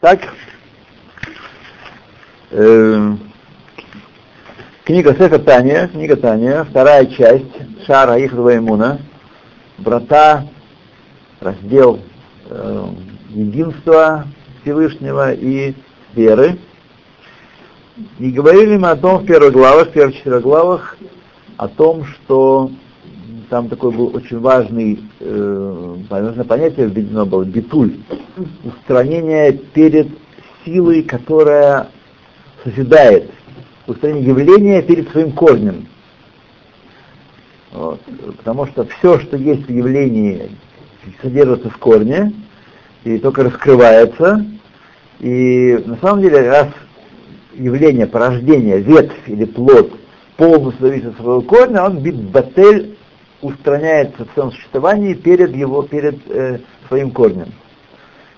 Так, э, книга Сефа Таня, книга Таня, вторая часть, Шара Ихдова Имуна, Брата, раздел э, единства Всевышнего и веры. И говорили мы о том в первых главах, в первых четырех главах, о том, что там такой был очень важный, э, понятие введено было, битуль, устранение перед силой, которая созидает, устранение явления перед своим корнем. Вот. Потому что все, что есть в явлении, содержится в корне и только раскрывается. И на самом деле, раз явление, порождение, ветвь или плод полностью зависит от своего корня, он бит-батель устраняется в своем существовании перед его, перед э, своим корнем.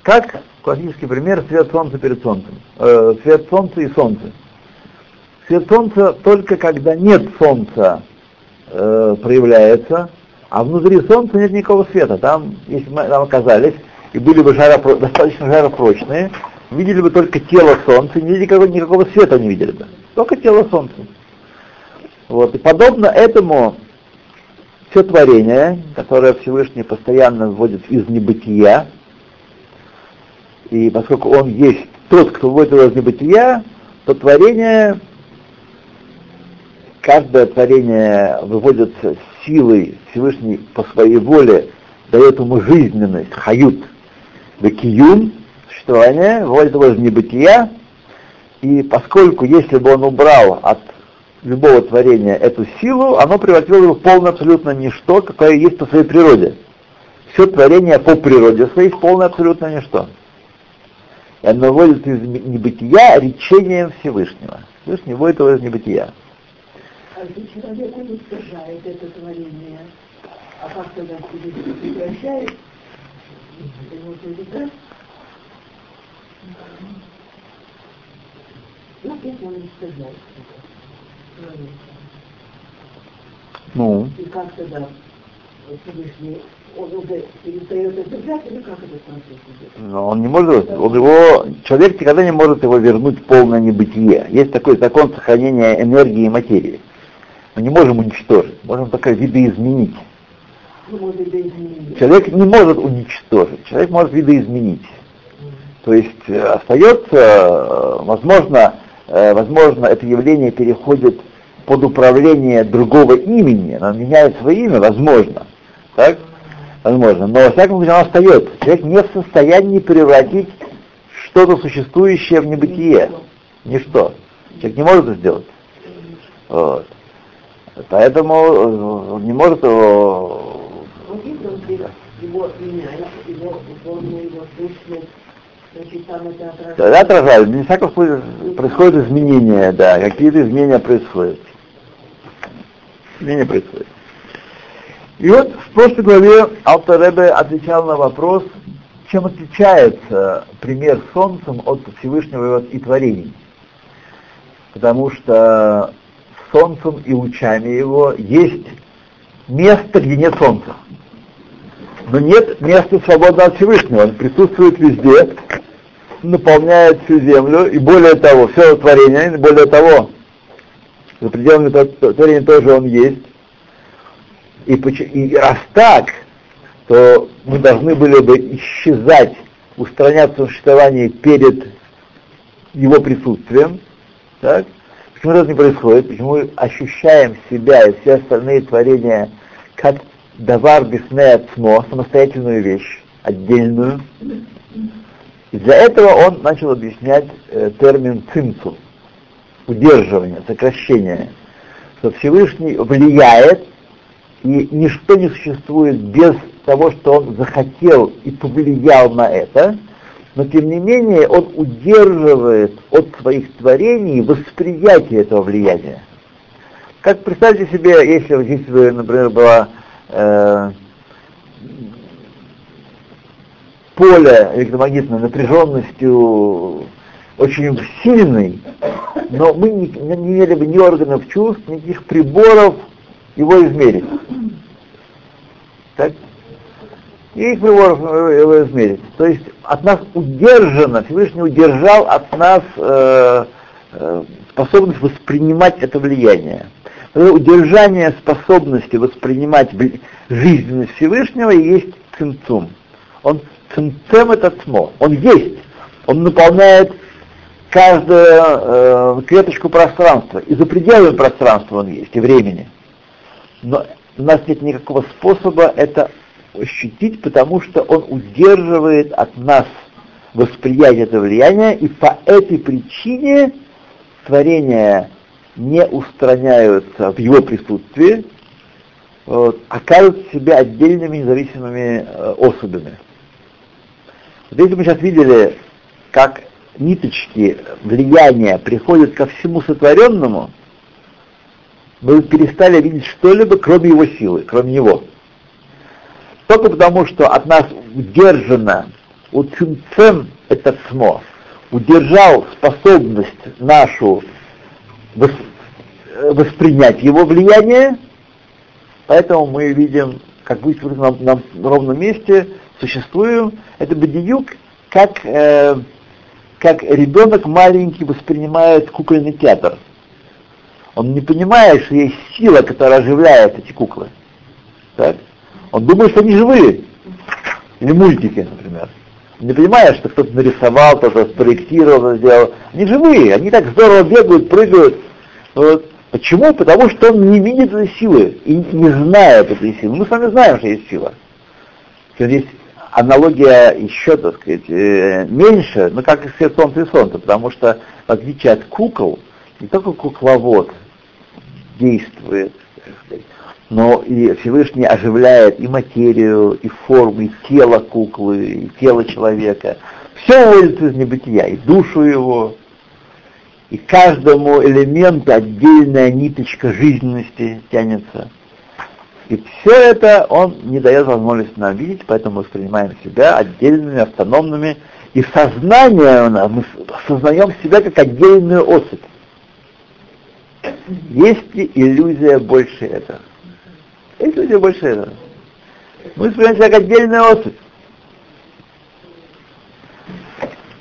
Как классический пример свет солнца перед солнцем. Э, свет солнца и солнце. Свет солнца только когда нет солнца э, проявляется, а внутри солнца нет никакого света. Там, если мы там оказались и были бы жаропро- достаточно жаропрочные, видели бы только тело солнца, никакого, никакого света не видели бы. Только тело солнца. Вот. И подобно этому все творение, которое Всевышний постоянно вводит из небытия, и поскольку он есть тот, кто вводит его из небытия, то творение, каждое творение выводится силой Всевышний по своей воле, дает ему жизненность, хают, векиюм, существование, выводит его из небытия, и поскольку если бы он убрал от любого творения эту силу, оно превратило его в полное абсолютно ничто, какое есть по своей природе. Все творение по природе своей полное абсолютно ничто. И оно вводит из небытия речением Всевышнего. Всевышний вводит его из небытия. А если человек уничтожает это творение, а как тогда прекращает? Ну, если он уничтожает творение. Ну, И как тогда Всевышний, он уже перестает это держать, или как процесс идет? но он не может, он его, человек никогда не может его вернуть в полное небытие. Есть такой закон сохранения энергии и материи. Мы не можем уничтожить, можем только видоизменить. Ну, это. Человек не может уничтожить, человек может видоизменить. То есть э, остается, э, возможно, э, возможно, это явление переходит под управление другого имени, оно меняет свое имя, возможно, так? Возможно, но во всяком случае оно остается. Человек не в состоянии превратить что-то существующее в небытие. Ничто. Человек не может это сделать. Вот. Поэтому э, он не может его здесь его меняет, его форму, его сущность. Тогда отражают. Не всяком случае происходят изменения, да, какие-то изменения происходят. Изменения происходят. И вот в прошлой главе Алтаребе отвечал на вопрос, чем отличается пример солнцем от Всевышнего и творений. Потому что солнцем и лучами его есть место, где нет солнца. Но нет места свободного от Всевышнего. Он присутствует везде, наполняет всю землю, и более того, все творение, более того, за пределами тв- творения тоже он есть. И, и раз так, то мы должны были бы исчезать, устраняться в существовании перед его присутствием. Так? Почему это не происходит? Почему мы ощущаем себя и все остальные творения как давар бисне ацмо, самостоятельную вещь, отдельную. И для этого он начал объяснять э, термин цинцу, удерживание, сокращение, что Всевышний влияет, и ничто не существует без того, что он захотел и повлиял на это, но тем не менее он удерживает от своих творений восприятие этого влияния. Как представьте себе, если, если бы, например, была э, поле электромагнитной напряженностью очень сильной, но мы не, не имели бы ни органов чувств, никаких приборов его измерить. Так? и их его измерить. То есть от нас удержано, Всевышний удержал от нас э, э, способность воспринимать это влияние. Это удержание способности воспринимать жизненность Всевышнего есть цинцум. Он цинцем это тмо. Он есть. Он наполняет каждую э, клеточку пространства. И за пределами пространства он есть, и времени. Но у нас нет никакого способа это ощутить, потому что он удерживает от нас восприятие этого влияния, и по этой причине творения не устраняются в его присутствии, вот, оказывают себя отдельными независимыми э, особями. Вот если мы сейчас видели, как ниточки влияния приходят ко всему сотворенному, мы перестали видеть что-либо, кроме его силы, кроме него. Только потому, что от нас удержано, у цинцем это смо, удержал способность нашу воспринять его влияние, поэтому мы видим, как вы на, на ровном месте существуем, это бедиюк, как, э, как ребенок маленький воспринимает кукольный театр. Он не понимает, что есть сила, которая оживляет эти куклы. Так? Он думает, что они живые. Или мультики, например. Он не понимает, что кто-то нарисовал, кто-то спроектировал, кто сделал. Они живые, они так здорово бегают, прыгают. Вот. Почему? Потому что он не видит этой силы и не знает этой силы. Мы с вами знаем, что есть сила. Здесь аналогия еще, так сказать, э, меньше, но как и свет солнца и солнца, потому что в отличие от кукол, не только кукловод действует, но и Всевышний оживляет и материю, и форму, и тело куклы, и тело человека. Все выводится из небытия, и душу его, и каждому элементу отдельная ниточка жизненности тянется. И все это он не дает возможности нам видеть, поэтому мы воспринимаем себя отдельными, автономными, и сознание у нас, мы сознаем себя как отдельную особь. Есть ли иллюзия больше этого? Есть иллюзия больше этого? Мы воспринимаем себя как отдельная особь.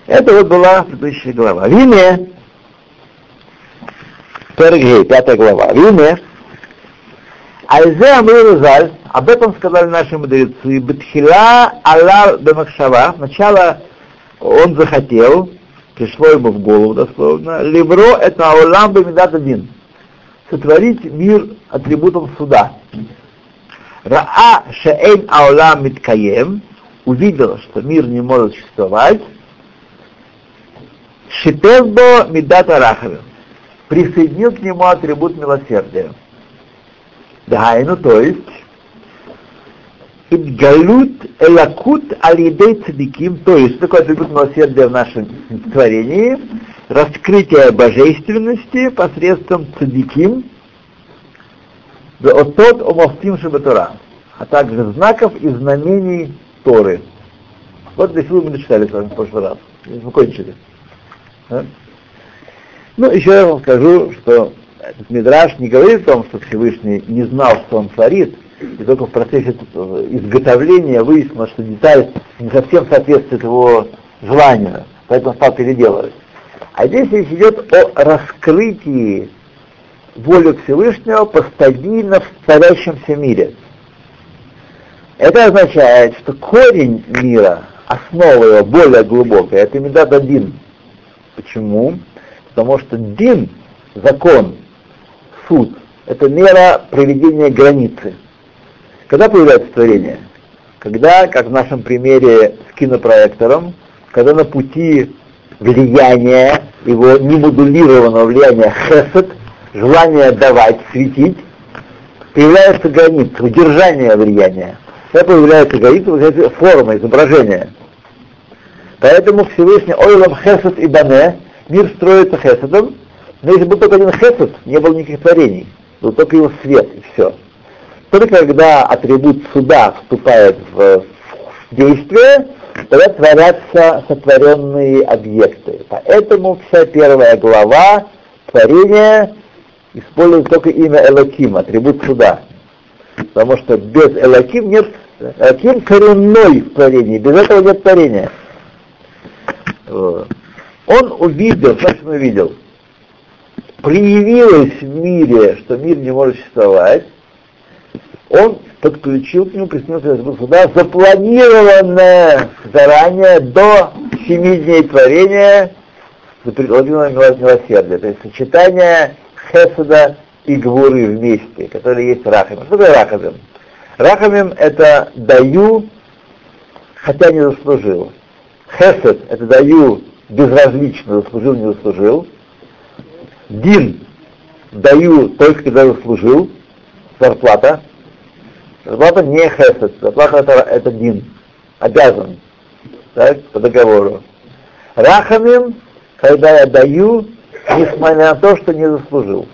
Это вот была предыдущая глава. Вине Пергей, пятая глава. Вине, Айзе Амрирузаль, об этом сказали наши мудрецы, Бетхила Алла Бемакшава, сначала он захотел, пришло ему в голову дословно, Либро это Аулам Бемидат один, сотворить мир атрибутом суда. Раа Шеэйн Аулам Миткаем, увидел, что мир не может существовать, Шитезбо Мидата Рахавим присоединил к нему атрибут милосердия. Дайну, то есть, Идгалют элакут алидей цадиким, то есть, что такое атрибут милосердия в нашем творении? Раскрытие божественности посредством цадиким, отот омовтим шабатура, а также знаков и знамений Торы. Вот здесь мы дочитали с вами в прошлый раз. Мы кончили. Ну, еще я вам скажу, что этот Мидраш не говорит о том, что Всевышний не знал, что он творит, и только в процессе изготовления выяснилось, что деталь не совсем соответствует его желанию, поэтому стал переделывать. А здесь речь идет о раскрытии воли Всевышнего по стабильно творящемся мире. Это означает, что корень мира, основа его более глубокая, это Медад один. Почему? потому что дин, закон, суд, это мера проведения границы. Когда появляется творение? Когда, как в нашем примере с кинопроектором, когда на пути влияния, его немодулированного влияния хесед, желание давать, светить, появляется граница, удержание влияния. Когда появляется граница, появляется форма, изображение. Поэтому Всевышний Ойлам Хесед и Бане мир строится хесадом, но если был только один хесад, не было никаких творений, был только его свет и все. Только когда атрибут суда вступает в, в действие, тогда творятся сотворенные объекты. Поэтому вся первая глава творения использует только имя Элоким, атрибут суда. Потому что без Элоким нет Элоким коренной в творении, без этого нет творения. Он увидел, значит он увидел, проявилось в мире, что мир не может существовать, он подключил к нему, приснился сюда, запланированное заранее до семи дней творения предположенного милосердия, то есть сочетание хеседа и гвуры вместе, которые есть рахамим. Что такое рахамим? Рахамим это даю, хотя не заслужил. Хесед это даю безразлично, заслужил, не заслужил. Дин даю только когда заслужил, зарплата. Зарплата не хесед, зарплата это, дин, обязан, так, по договору. Рахамим, когда я даю, несмотря на то, что не заслужил.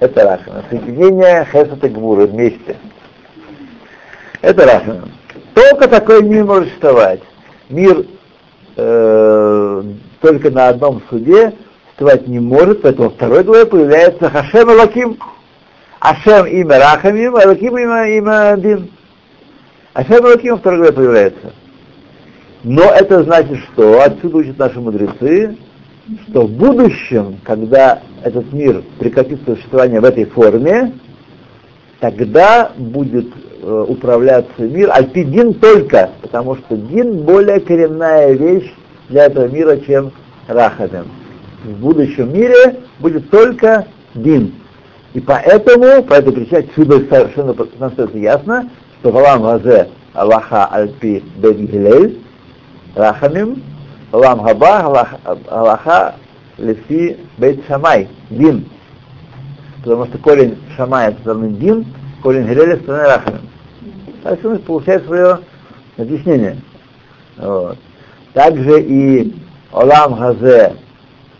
Это рахамим. Соединение хесед и гвуры вместе. Это рахамим. Только такой мир может существовать. Мир э, только на одном суде существовать не может, поэтому второй главе появляется Хашем Элаким. Ашем имя Рахамим, Элаким имя, имя Дин. Ашем Элаким во второй главе появляется. Но это значит что? Отсюда учат наши мудрецы, что в будущем, когда этот мир прекратит существование в этой форме, тогда будет э, управляться мир, альпидин только, потому что дин более коренная вещь для этого мира, чем рахадем. В будущем мире будет только дин. И поэтому, по этой причине, отсюда совершенно становится ясно, что Валам Газе Аллаха Альпи Бен Гилель, Рахамим, Валам Хаба Аллаха Лефи Бейт Шамай, Дин. Потому что корень Шамай это стороны Дин, корень Гилеля стороны Рахамим. Он получает свое объяснение. Вот. Также и Олам Хазе,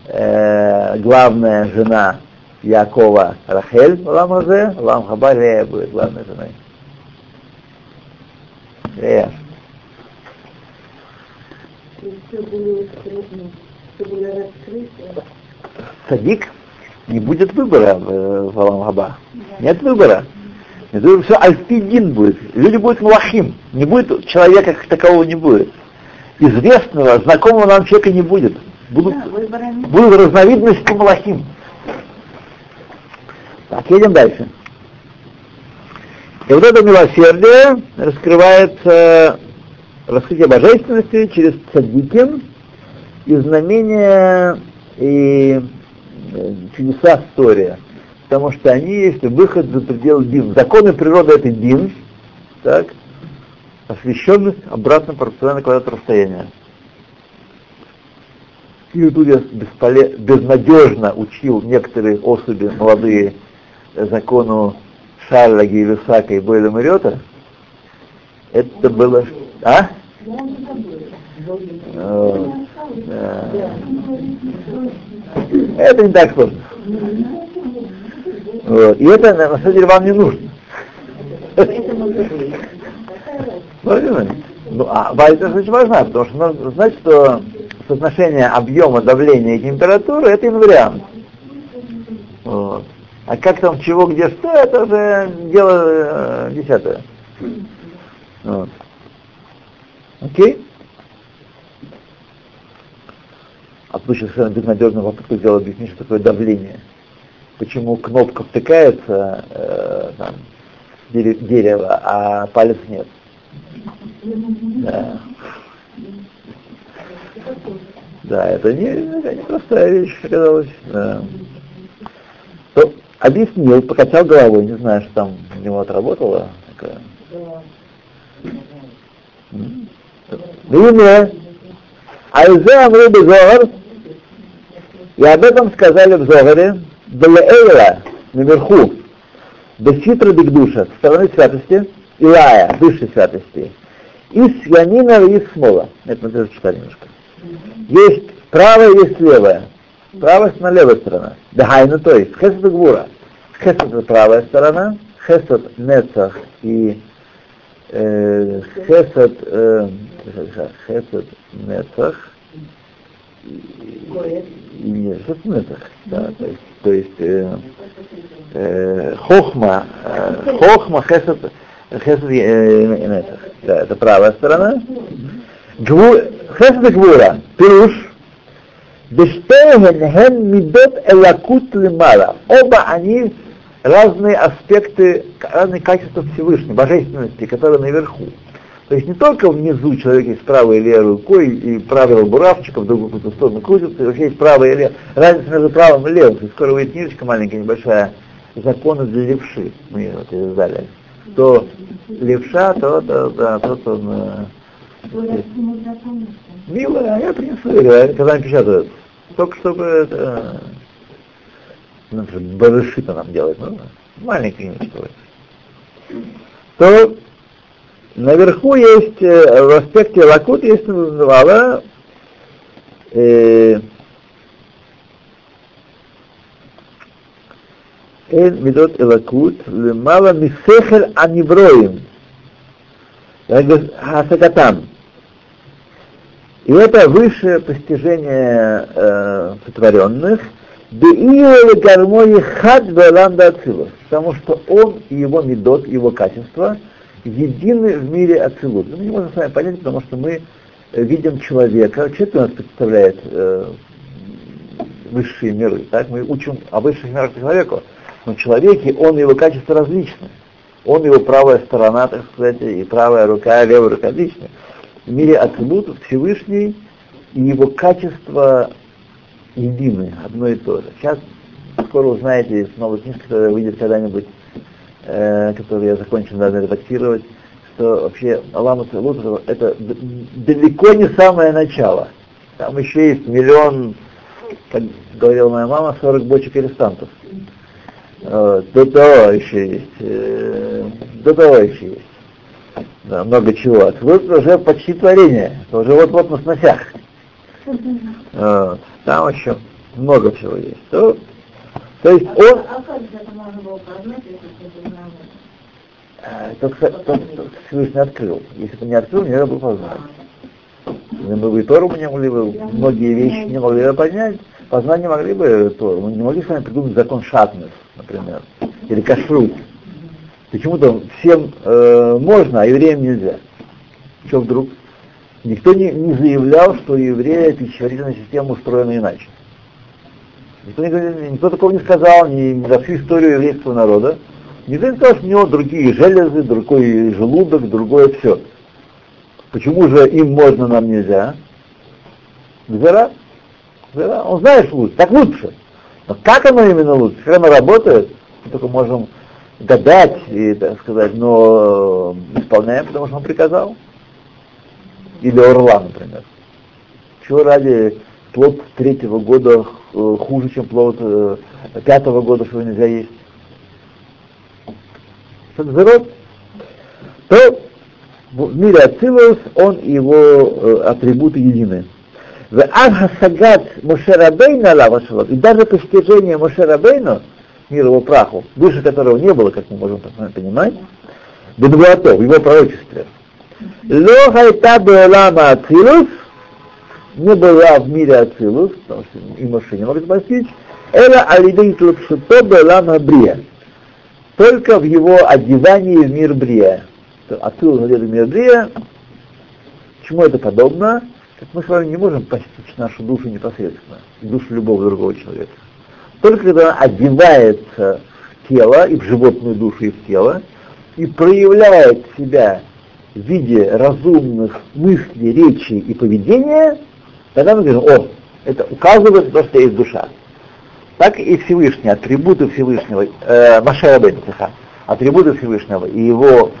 э, главная жена Якова Рахель, Олам Хазе, Олам Хаба Лея будет главной женой. Лея. Садик не будет выбора в, в Алам Хаба. Нет выбора. Это все альпидин будет. Люди будут млахим. Не будет человека как такового не будет известного, знакомого нам человека не будет. Будут, да, будут разновидности малахим. Так, едем дальше. И вот это милосердие раскрывается раскрытие божественности через цадиким и знамения и э, чудеса история. Потому что они есть выход за пределы дин. Законы природы это дин, так, освещенность обратно пропорциональна квадрату расстояния. Юдудис бесполе... безнадежно учил некоторые особи молодые закону Шарля, Гейлюсака и Бойля Мариота. Это было... А? Это не так сложно. И это на самом деле вам не нужно. Ну, а вайза очень важна, потому что нужно знать, что соотношение объема давления и температуры это инвариант. Вот. А как там чего, где, что, это уже дело э, десятое. Вот. Окей? А тут сейчас безнадежно попытку сделать объяснить, что такое давление. Почему кнопка втыкается э, там, дерево, а палец нет. Да. Да, это не, не простая вещь оказалась. Да. То объяснил, покачал головой, не знаю, что там у него отработало. Видно, Айзе Амру Безогар, и об этом сказали в Зогаре, Белеэйла, наверху, Беситра Бигдуша, со стороны святости, Илая, высшей святости, из янина и смола. Это надо читать немножко. Есть правая, есть левая. Правая сторона, левая сторона. Дагайна, то есть хесед и гвура. Хесед это правая сторона, хесед нецах и э, хесед, э, хесед нецах и нет, хесед нецах, да, то есть, то есть э, э, хохма, э, хохма, хесед, Хесед, э, э, да, это правая сторона. Гву, хесед гвура, пируш, Бештейген ген мидот элакут лимала. Оба они разные аспекты, разные качества Всевышнего, божественности, которые наверху. То есть не только внизу человек есть правой и левой рукой, и правый буравчика в другую какую-то сторону крутится, и вообще есть правая и левая. Разница между правым и левым. И скоро выйдет книжечка маленькая, небольшая, законы для левши. Мы вот издали. То левша, то, да, то, то, то Милая, а я принесу, когда они печатают. Только чтобы это... Ну, Барышита нам делать, ну, не стоит. То наверху есть, э, в аспекте лакут есть, называла э, Эн медот элакут лемала мисехер аниброим. Хасакатам. И это высшее постижение э, сотворенных, гармонии хад потому что он и его медот, его качество едины в мире Ацилут. Мы не можем с вами понять, потому что мы видим человека, человек у нас представляет э, высшие миры, так? Мы учим о высших мирах человеку, но человеке он и его качества различны. Он его правая сторона, так сказать, и правая рука, и левая рука различны в мире атрибутов Всевышний и его качество едины, одно и то же. Сейчас скоро узнаете из новой книжки, которая выйдет когда-нибудь, э, которую я закончил, надо редактировать, что вообще Алама Целут это далеко не самое начало. Там еще есть миллион, как говорила моя мама, 40 бочек арестантов. Э, до того еще есть. Э, до того еще есть да, много чего. Вот уже почти творение, это уже вот-вот на сносях. Вот. Там еще много всего есть. То, то есть а он... А как это можно было познать, если это только, только Всевышний открыл. Если бы не открыл, нельзя было познать. Мы бы и Тору не могли бы, многие вещи не могли бы понять, познать не могли бы Тору. Мы не могли с вами придумать закон шатнес, например, или кашрут. Почему-то всем э, можно, а евреям нельзя. Что вдруг? Никто не, не заявлял, что у еврея пищеварительная система устроена иначе. Никто, не, никто такого не сказал ни, ни за всю историю еврейского народа. Никто не сказал, что у него другие железы, другой желудок, другое все. Почему же им можно, нам нельзя? Гзера. Гзера. Он знает, лучше. Так лучше. Но как оно именно лучше? Как оно работает? Мы только можем гадать и, так сказать, но исполняем, потому что он приказал. Или орла, например. Чего ради плод третьего года э, хуже, чем плод э, пятого года, что нельзя есть? Шагзерот. То в мире Ацилус он и его э, атрибуты едины. В Ав-Хасагат Мушерабейна И даже постижение Мушерабейна, мир его праху, выше которого не было, как мы можем понимать, Бенвуато, в его пророчестве. Ло хайта беолама Ацилус, не была в мире Ацилус, потому что и Моше не могут постичь, эла алидей тлапшуто беолама Брия, только в его одевании в мир Брия. Ацилус одет в мир Брия, чему это подобно? Как мы с вами не можем постичь нашу душу непосредственно, душу любого другого человека. Только когда он одевается в тело, и в животную душу, и в тело, и проявляет себя в виде разумных мыслей, речи и поведения, тогда мы говорим, о, это указывает на то, что есть душа. Так и Всевышний, атрибуты Всевышнего, э, Машера Бенциха, атрибуты Всевышнего и его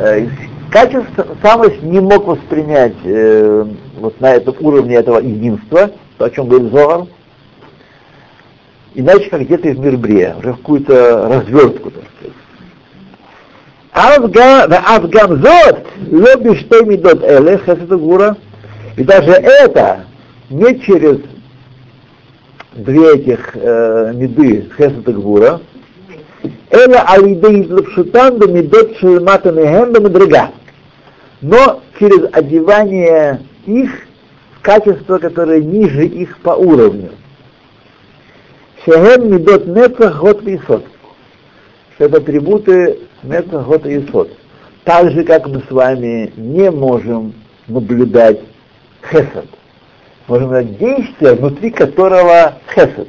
э, качество самость не мог воспринять э, вот на этом уровне этого единства, то, о чем говорит Зоар, иначе как где-то из мир Брия, уже в какую-то развертку, так сказать. Авгам зот, лоби что медот эле, гура. И даже это не через две этих э, меды хесета гура, эла алидей лапшутан да медот шелмата нехем да медрега. Но через одевание их в качество, которое ниже их по уровню. Шехем медот нецах год висот. Что это атрибуты нецах год и исот. так же, как мы с вами не можем наблюдать хесед. Можем наблюдать действие, внутри которого хесед.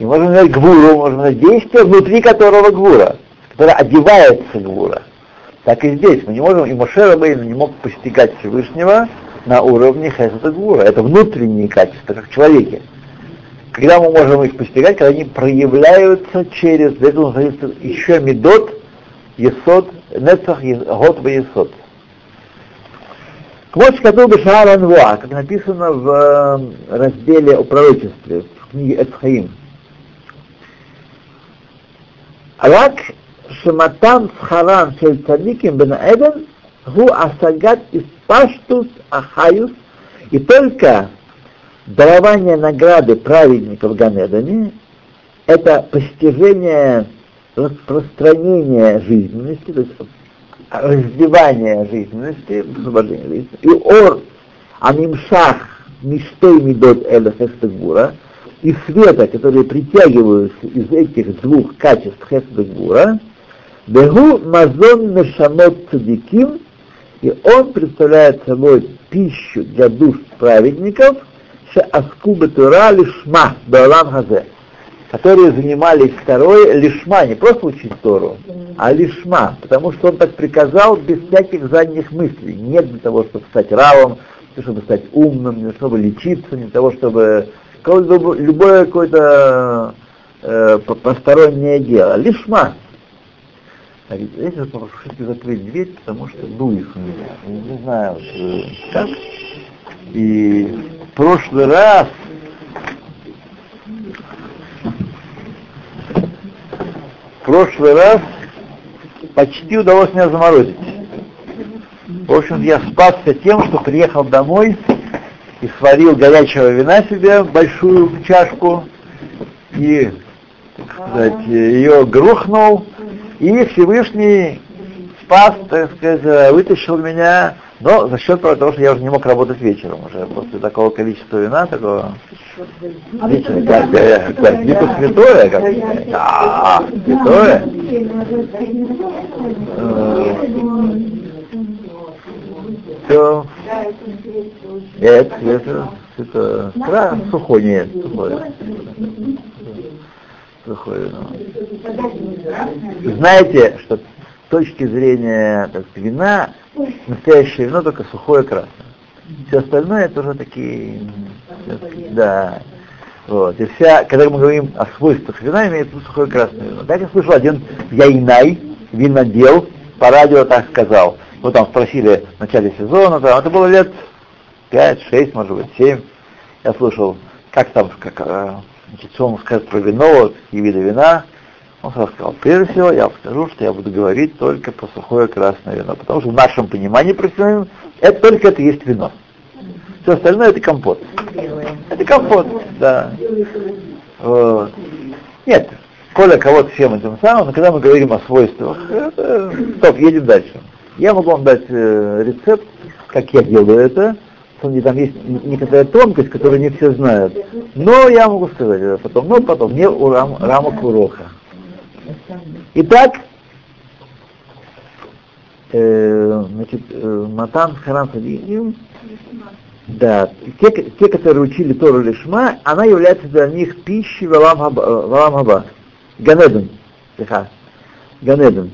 И можем наблюдать гвуру, можем наблюдать действие, внутри которого гвура, которое одевается гвура. Так и здесь мы не можем, и Моше не мог постигать Всевышнего на уровне хесед и гвура. Это внутренние качества, как в человеке. Когда мы можем их постигать, когда они проявляются через, для этого называется еще медот, есод, нецах, год в есод. Вот Катул Бешаар Анвуа, как написано в э, разделе о пророчестве, в книге Эцхаим. Рак Шаматам Схаран Шельцадиким Бен Эден Гу Асагат Испаштус Ахаюс и только дарование награды праведников Ганедане — это постижение распространения жизненности, то есть раздевание жизненности, освобождение жизненности, и ор анимшах миштей мидот эля хестегура, и света, которые притягиваются из этих двух качеств хестегура, бегу мазон мешамот цадиким, и он представляет собой пищу для душ праведников — Аскуба Тура Лишма Баалам Хазе, которые занимались второй лишма, не просто учить Тору, а лишма, потому что он так приказал без всяких задних мыслей. Нет для того, чтобы стать равом, не чтобы стать умным, не чтобы лечиться, не для того, чтобы любое какое-то э, постороннее дело. Лишма. А здесь я попрошу закрыть дверь, потому что дует у меня. Не знаю, э, как. И прошлый раз в прошлый раз почти удалось меня заморозить. В общем, я спасся тем, что приехал домой и сварил горячего вина себе, большую чашку, и, так ее грохнул, и Всевышний спас, так сказать, вытащил меня но за счет того, что я уже не мог работать вечером, уже после такого количества вина, такого вечера, как, как не то святое, как а, святое. Все. Это, это, это, это сухое, нет, сухое. Сухое, ну. Знаете, что точки зрения так, вина, настоящее вино только сухое красное. Все остальное это уже такие, да. Вот. И вся, когда мы говорим о свойствах вина, имеется сухое красное вино. Так я слышал, один яйнай, винодел, по радио так сказал. Вот там спросили в начале сезона, там, это было лет 5, 6, может быть, 7. Я слушал, как там, как, э, значит, что он скажет про вино, вот, и виды вина. Он сказал, прежде всего я скажу, что я буду говорить только про сухое красное вино, потому что в нашем понимании профессиональном это только это есть вино. Все остальное это компот. Это компот, да. Вот. Нет, коля кого-то всем этим самым, но когда мы говорим о свойствах, это... стоп, едем дальше. Я могу вам дать э, рецепт, как я делаю это, там есть некоторая тонкость, которую не все знают. Но я могу сказать это потом, но потом, не у рам, рамок урока. Итак, э, значит, э, Матан Харам Садиим, да, те, те, которые учили Тору Лишма, она является для них пищей Валам Хаба, Ганеден, Ганеден,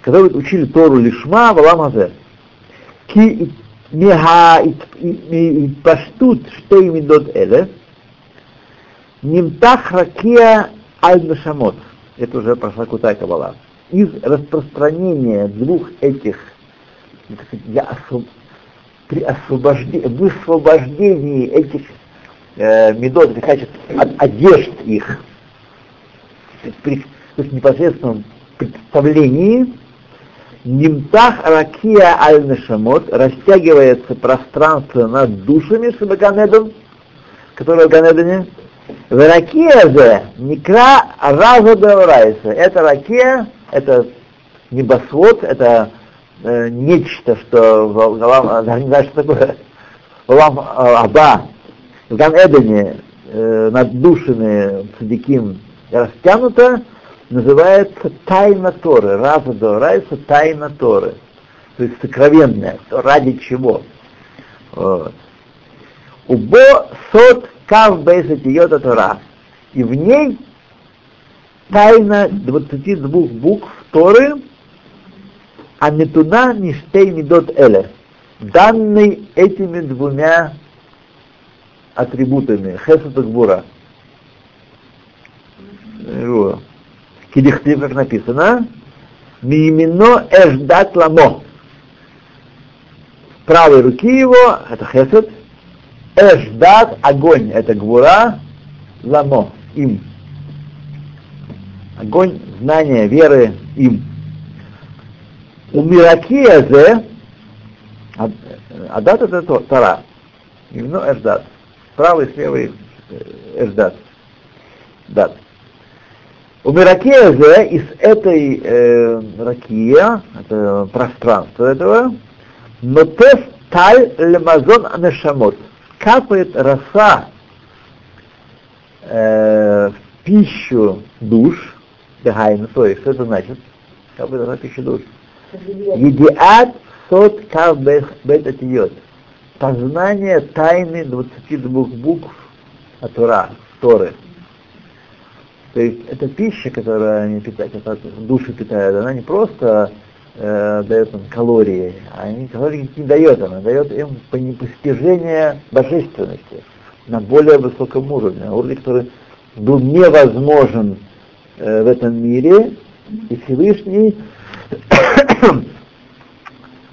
которые учили Тору Лишма Валам Хазе. Ки паштут что имидот эле, нимтах ракия аль-нашамот, это уже прошла Кутай Кабала, из распространения двух этих, я освоб... при освобождении, высвобождении этих э, медот, качеств, от одежд их, при, то есть непосредственном представлении, Нимтах ракия аль-нашамот, растягивается пространство над душами Шабаганедом, которые в Ганедане, в ракия же некра раза Деорайса. Это ракия, это небосвод, это э, нечто, что в Галам, не знаю, что такое, Галам э, Аба, в Ган Эдене э, над душами Цадиким растянуто, называется тайна Торы. Раза до Райса тайна Торы. То есть сокровенная. Ради чего? Вот. Убо сот кав бейсатиота Тора. И в ней тайна 22 букв Торы, а не туда ништей медот эле, данный этими двумя атрибутами, хесед и гбура. Кидихтив, как написано, мимино эждат ламо. Правой руки его, это хесед, эждат, огонь, это гвура, ламо, им. Огонь знания, веры им. У Миракия же, Адат это Тора, именно Эждат. Правый, левый Эждат. Дат. У Миракия же из этой э, ракия, это пространство этого, нотес таль лемазон анешамот. Капает роса э, в пищу душ, Дехайна, то есть, что это значит? Капает роса в пищу душ. Едиат сот кав бет. Познание тайны 22 букв от Тора, Торы. То есть это пища, которая они питают, души питает, она не просто э, дает им калории, а они калории не дает, она дает им постижение божественности на более высоком уровне, на уровне, который был невозможен э, в этом мире, и Всевышний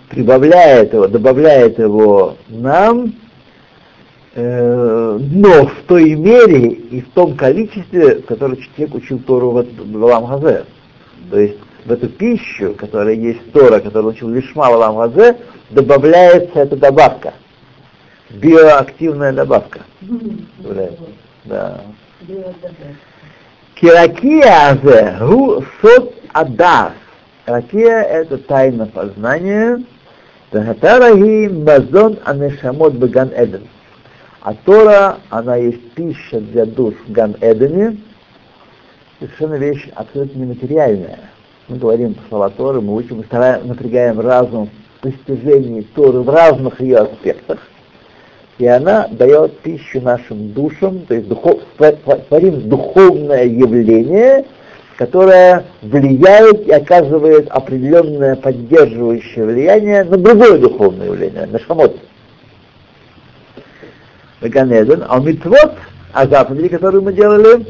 прибавляет его, добавляет его нам Э, но в той мере и в том количестве, в котором человек учил Тору в, Ламгазе. То есть в эту пищу, которая есть Тора, которую учил Лишма в Ламгазе, добавляется эта добавка. Биоактивная добавка. Да. Киракия азе гу сот адас. Ракия это тайна познания. Тахатараги мазон анешамот беган эден. А Тора, она есть пища для душ в Ган-Эдене, совершенно вещь абсолютно нематериальная. Мы говорим слова Торы, мы учим, мы стараем, напрягаем разум в постижении Торы в разных ее аспектах, и она дает пищу нашим душам, то есть духов, творим духовное явление, которое влияет и оказывает определенное поддерживающее влияние на другое духовное явление, на шамот. Ганеден, а митвот, а заповеди, которые мы делали,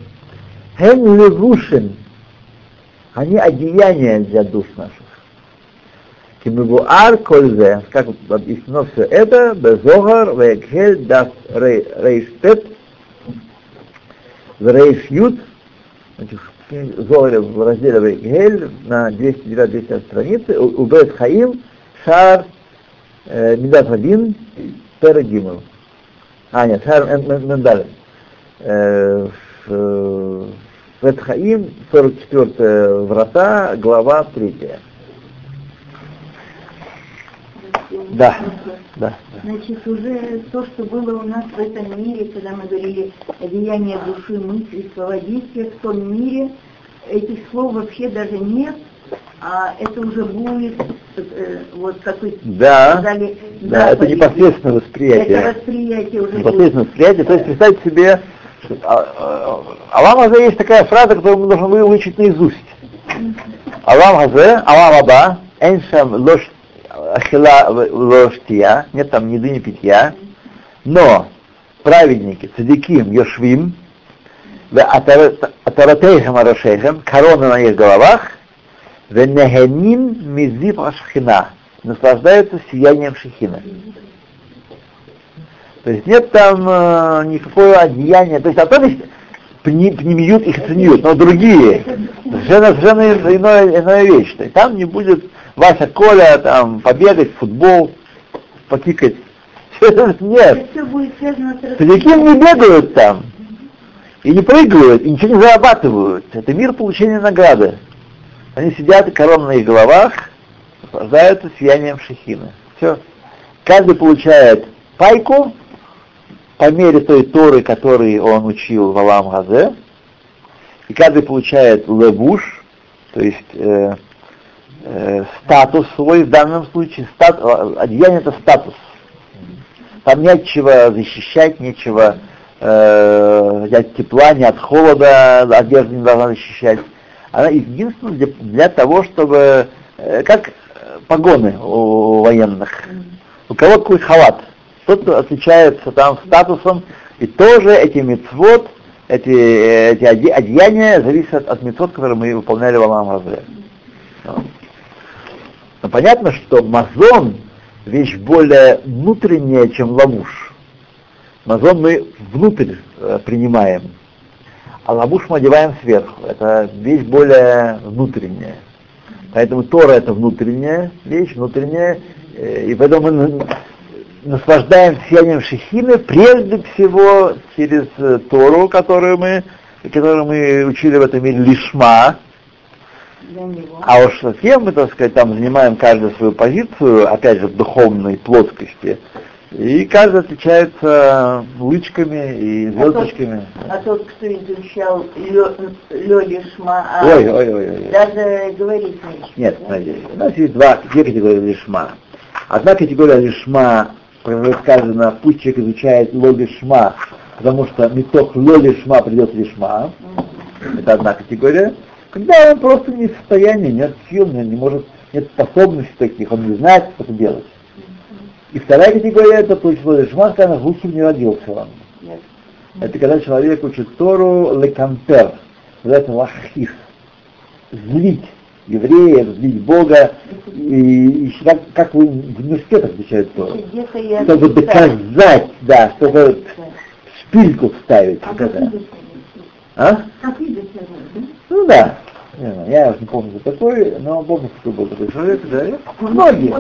хен левушин, они одеяния для душ наших. Кимебуар кользе, как объяснено все это, безогар, вегель, дас рейштет, рейш ют, Зогаре в разделе Вегель на 209 странице, Убет Хаим, Шар, Медат Рабин, Перегимов. А, нет, Мендалин. Ветхаим, 44 врата, глава 3. Да, да. Значит, уже то, что было у нас в этом мире, когда мы говорили о деянии души, мысли, слова, действия, в том мире этих слов вообще даже нет, а это уже будет э, вот как вы да, сказали, да, это непосредственное восприятие. Это восприятие уже непосредственное будет. восприятие. То есть представьте себе, Алам Хазе есть такая фраза, которую мы должны выучить наизусть. Алам Хазе, Алам Аба, Эншам Лош Ахила Лоштия, нет там ни еды, ни питья, но праведники, цадиким, Йошвим, Атаратейхам Арашейхам, корона на их головах, Венехенин мизив ашхина. Наслаждаются сиянием шехина. То есть нет там э, никакого одеяния. То есть, а то есть пнемиют их ценют, но другие. Совершенно, совершенно иная, иная вещь. То есть там не будет Вася Коля там побегать футбол, покикать. Нет. Старики не бегают там. И не прыгают, и ничего не зарабатывают. Это мир получения награды. Они сидят, и корона на их головах, наслаждаются сиянием шехины. Все. Каждый получает пайку по мере той Торы, которой он учил в Алам Газе, и каждый получает левуш, То есть э, э, статус свой в данном случае, стат, одеяние это статус. Там нечего защищать, нечего э, от тепла, не от холода, одежда не должна защищать. Она единственная для, для того, чтобы, э, как погоны у военных. У кого какой халат. Тот отличается там статусом, и тоже эти мецвод, эти, эти одеяния зависят от мецвод, которые мы выполняли в Алам Разре. Но понятно, что мазон вещь более внутренняя, чем лавуш. Мазон мы внутрь э, принимаем, а лавуш мы одеваем сверху. Это вещь более внутренняя. Поэтому Тора это внутренняя вещь, внутренняя, э, и поэтому мы наслаждаем сиянием Шехины прежде всего через э, Тору, которую мы, которую мы учили в этом мире лишма. А уж совсем мы, так сказать, там занимаем каждую свою позицию, опять же, в духовной плоскости, и каждый отличается лычками и звездочками. А тот, а тот кто изучал Лёли Шма, а ой, ой, ой, ой. даже говорить нечего. Нет, смотрите, у нас есть два, две категории Лишма. Одна категория Лишма, которая сказано, пусть человек изучает Лоли Шма, потому что меток Лоли Шма придет Лишма. Это одна категория. Когда он просто не в состоянии, нет сил, не может, нет способностей таких, он не знает, что это делать. И вторая категория это то есть Шма, когда Гусим не родился он. Yes. Это когда человек учит Тору лекампер, называется лахис, злить евреев, злить Бога, и, и как, как вы в университетах изучают Тору. Чтобы доказать, да, чтобы шпильку вставить. А? Как а? Ну да. Я уже не помню, кто такой, но помню, кто был такой человек, да. Многие,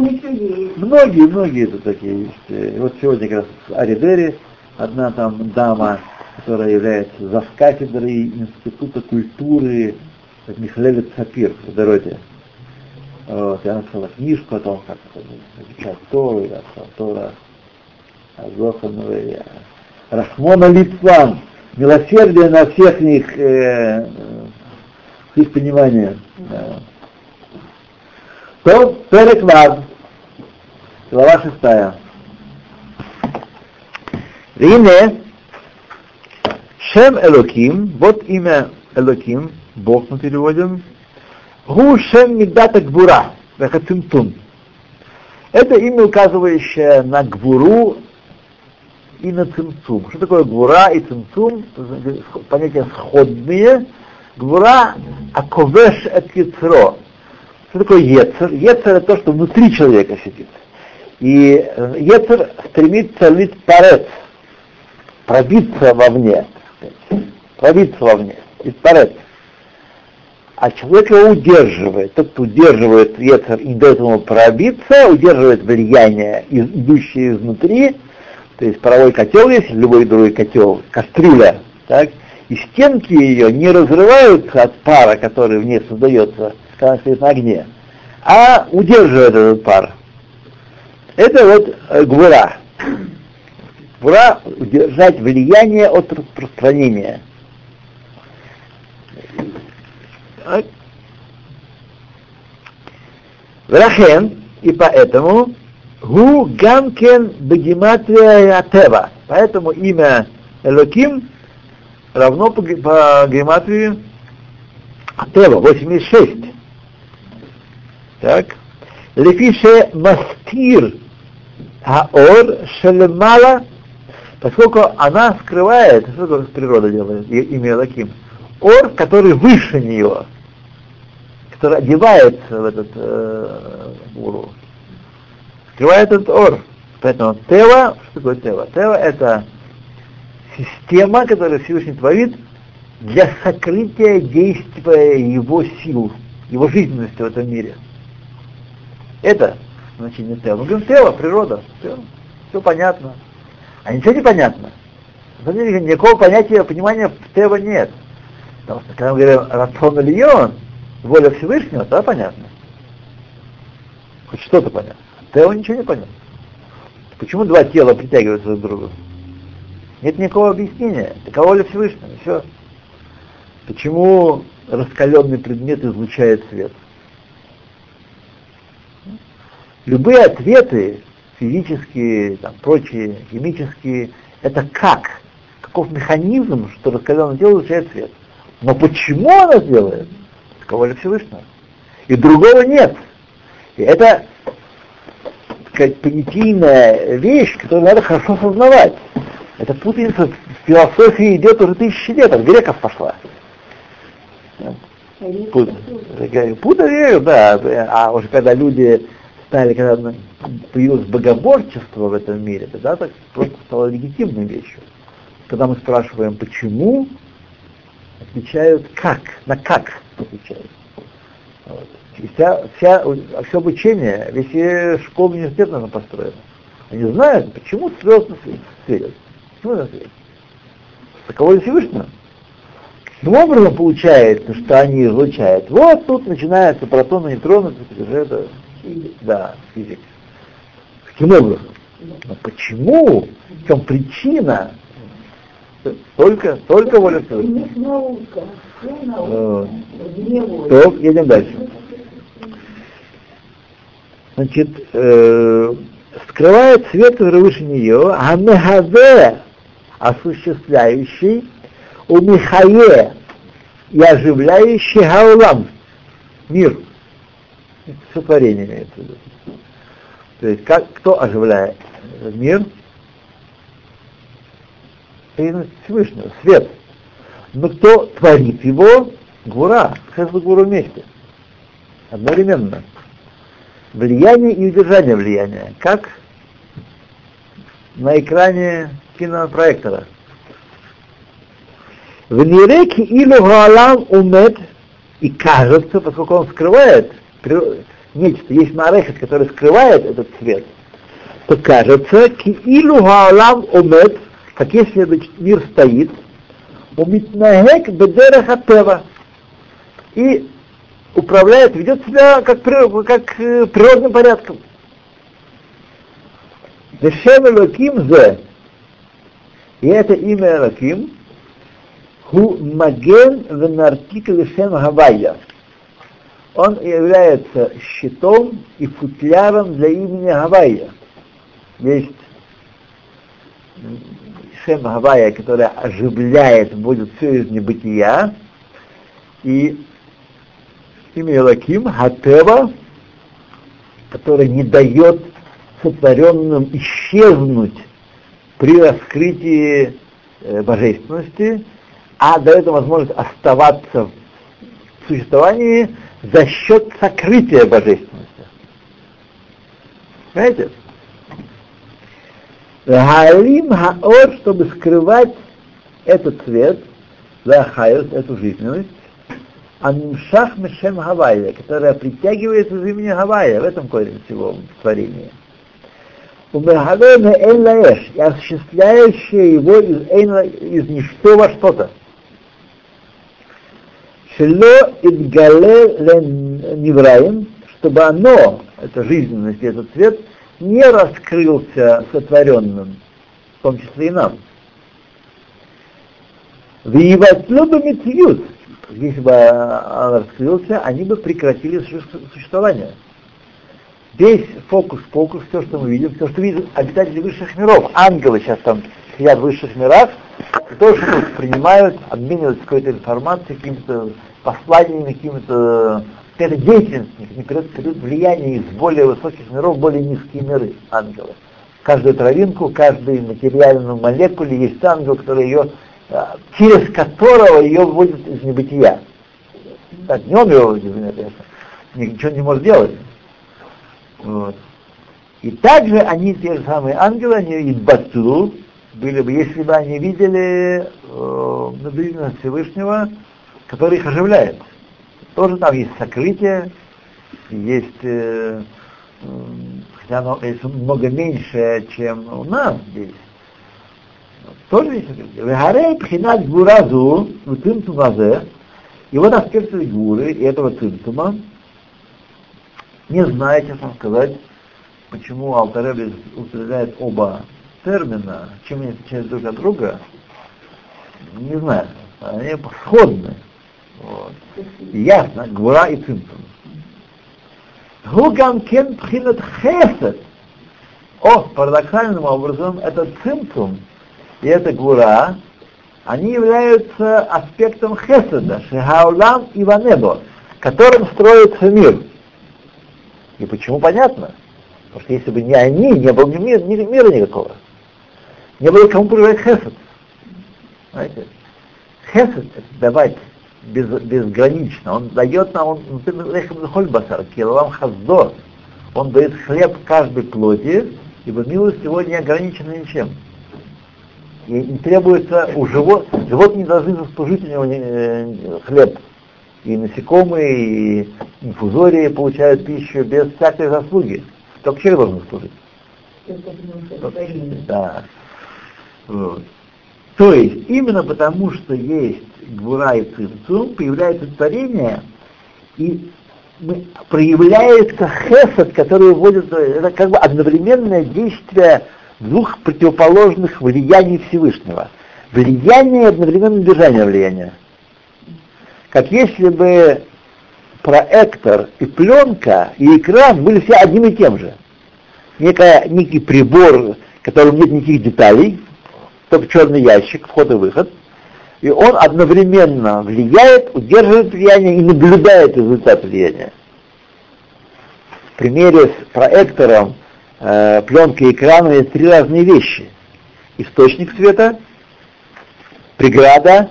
многие, многие это такие есть. Вот сегодня как раз Аридери, одна там дама, которая является завкафедрой Института культуры Михаэля Цапир в дороге. Вот, и она написала книжку о том, как изучать Тору, я Тора, Азохановая, Рахмона Литван, милосердие на всех них э, их понимание. Да. То Перек Вав, глава шестая. Рине Шем Элоким, вот имя Элоким, Бог мы переводим, Гу Шем Мидата Гбура, Вехацимтун. Это имя, указывающее на Гбуру и на Цимцум. Что такое Гбура и Цимцум? Понятия сходные, Гвура аковеш от яцро. Что такое ецер? Ецер это то, что внутри человека сидит. И э, ецер стремится лить парец, пробиться вовне, пробиться вовне, из парец. А человек его удерживает. Тот, кто удерживает ецер и дает ему пробиться, удерживает влияние, идущее изнутри, то есть паровой котел есть, любой другой котел, кастрюля, так, и стенки ее не разрываются от пара, который в ней создается, когда она стоит на огне, а удерживает этот пар. Это вот э, гвура. Гвура — удержать влияние от распространения. Рахен, и поэтому Гу Гамкен Бегематрия Атева. Поэтому имя Элоким равно по, по гематрии Тева, 86. Так. Лефише мастир аор шелемала, поскольку она скрывает, что природа делает, имя Лаким, ор, который выше нее, который одевается в этот э, уру, скрывает этот ор. Поэтому Тева, что такое Тева? Тева это система, которую Всевышний творит для сокрытия действия его сил, его жизненности в этом мире. Это значение Тева. Мы говорим Тева, природа, все, все понятно. А ничего не понятно. На самом деле никакого понятия, понимания в Тева нет. Потому что когда мы говорим Рацион Ильон, воля Всевышнего, тогда понятно. Хоть что-то понятно. Тева ничего не понятно. Почему два тела притягиваются друг к другу? Нет никакого объяснения. Такова воля Всевышнего. Все. Почему раскаленный предмет излучает свет? Любые ответы, физические, там, прочие, химические, это как? Каков механизм, что раскаленное тело излучает свет? Но почему оно делает? Такого ли Всевышнего? И другого нет. И это сказать, понятийная вещь, которую надо хорошо осознавать. Это путаница в философии идет уже тысячи лет, от греков пошла. Путали, да, а уже когда люди стали, когда появилось богоборчество в этом мире, тогда так просто стало легитимной вещью. Когда мы спрашиваем, почему, отвечают как, на как отвечают. Вот. И вся, вся, все обучение, весь школа университет наверное, построена. Они знают, почему звезды светят. Почему это светят? Таково и Всевышнего. Каким образом получается, что они излучают? Вот тут начинаются протоны, нейтроны, это, да, физика. Каким образом? Но почему? В чем причина? Только, только воля Всевышнего. То, едем дальше. Значит, э, скрывает свет, который выше нее, а мехаве, осуществляющий, у Михае и оживляющий Хаулам, мир. Все творение имеется в виду. То есть как, кто оживляет мир? Всевышнего, свет. Но кто творит его? Гура, Хесла Гуру вместе. Одновременно. Влияние и удержание влияния. Как на экране кинопроектора. В Ниреке или Галам умет, и кажется, поскольку он скрывает нечто, есть марехет, который скрывает этот цвет, то кажется, ки илу гаалам умет, как если мир стоит, умитнагек бедереха тева, и управляет, ведет себя как, как э, природным порядком. Дешем Элоким зе, и это имя Элоким, ху маген венартик лешем гавайя. Он является щитом и футляром для имени Гавайя. Есть Шем Гавайя, которая оживляет, будет все из небытия, и имя Элаким, Хатева, который не дает сотворенным исчезнуть при раскрытии э, божественности, а дает им возможность оставаться в существовании за счет сокрытия божественности. Понимаете? Галим хаор, чтобы скрывать этот цвет, захайот, эту жизненность, Аншах Мешем Гавайя, которая притягивается из имени Гавайя, в этом корень всего творения. Умехавена Лаэш, и осуществляющая его из, из ничто во что-то. Шело Идгале Невраим, чтобы оно, это жизненность, этот цвет, не раскрылся сотворенным, в том числе и нам. Виватлю бы митьют, если бы он раскрылся, они бы прекратили существование. Весь фокус-фокус, все, что мы видим, все, что видят обитатели высших миров, ангелы сейчас там сидят в высших мирах, то, что принимают, обмениваются какой-то информацией, какими-то посланиями, какими-то какая-то деятельность, не передают, передают влияние из более высоких миров в более низкие миры, ангелы. Каждую травинку, каждой материальную молекуле есть ангел, который ее а, через которого ее выводит из небытия. Так, не он его выводит, конечно, ничего не может делать. Вот. И также они, те же самые ангелы, они и батлу, были бы, если бы они видели э, Всевышнего, который их оживляет. Тоже там есть сокрытие, есть, э, хотя оно есть много меньше, чем у нас здесь, тоже есть Вегарей пхинат гуразу, цимтумазе, и вот аспект гуры и этого цимтума, не знаю, честно сказать, почему Алтаребе употребляет оба термина, чем они отличаются друг от друга, не знаю, они сходны. Ясно, гвура и цимцум. Гугам кен пхинат хесед. О, парадоксальным образом, это цимцум и это гура, они являются аспектом хеседа, шегаулам и ванебо, которым строится мир. И почему понятно? Потому что если бы не они, не было ни мира, ни мира никакого. Не было кому проявлять хесед. Знаете? Хесед это давать без, безгранично. Он дает нам, он басар, киловам хаздор. Он дает хлеб каждой плоти, ибо милость его не ограничена ничем. И не требуется у живот, животные не должны заслужить у него э, хлеб. И насекомые, и инфузории получают пищу без всякой заслуги. Только человек должен служить. Да. Вот. То есть, именно потому, что есть гвура и цинцум, появляется творение, и проявляется хесед, который вводит, это как бы одновременное действие двух противоположных влияний Всевышнего. Влияние и одновременное держание влияния. Как если бы проектор и пленка и экран были все одним и тем же. Некая, некий прибор, в котором нет никаких деталей, только черный ящик, вход и выход, и он одновременно влияет, удерживает влияние и наблюдает результат влияния. В примере с проектором, э, пленкой и есть три разные вещи. Источник света, преграда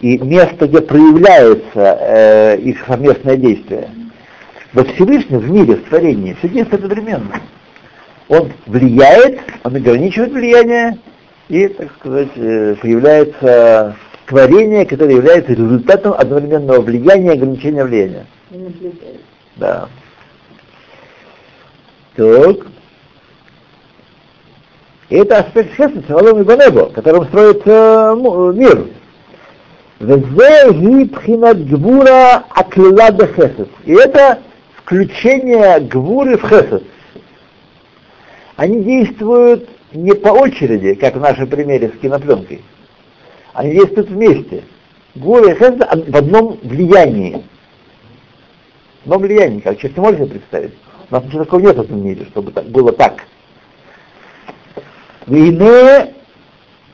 и место, где проявляется э, их совместное действие. Во Всевышнем, в мире, в творении, все действует одновременно. Он влияет, он ограничивает влияние, и, так сказать, э, появляется творение, которое является результатом одновременного влияния и ограничения влияния. Да. Так. И это аспект хесед, Шалом и Банебо, которым строится мир. Везе пхинат гвура аклила хесед. И это включение гвуры в хесед. Они действуют не по очереди, как в нашем примере с кинопленкой. Они действуют вместе. Гвура и хесед в одном влиянии. В одном влиянии, как человек не может себе представить. У нас ничего такого нет в этом мире, чтобы так, было так. והנה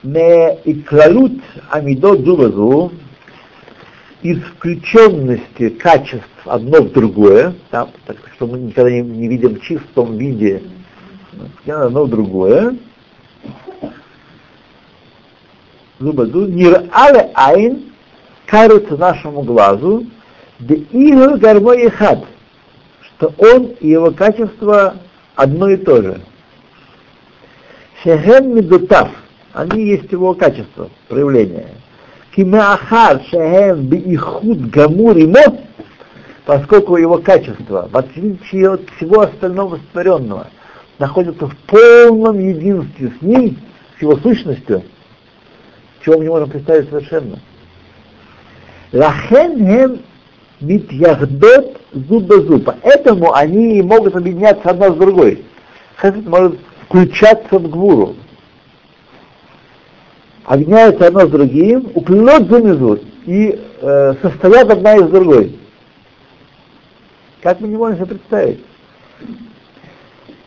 מהתכללות עמידות זו בזו, из включенности качеств одно в другое, да, так что мы никогда не, не видим в чистом виде одно в другое, зубаду, нир-але айн, кажется нашему глазу, да игр гармой хат, что он и его качество одно и то же. Шехем медутав, они есть его качество, проявление. Кимеахар шехем биихуд гамур имо, поскольку его качество, в отличие от всего остального створенного, находится в полном единстве с ним, с его сущностью, чего мы не можем представить совершенно. Лахен бит яхдот зуб Поэтому они могут объединяться одна с другой. Хесед может включаться в гвуру. Объединяются одно с другим, уплет замезут и э, состоят одна из другой. Как мы не можем себе представить?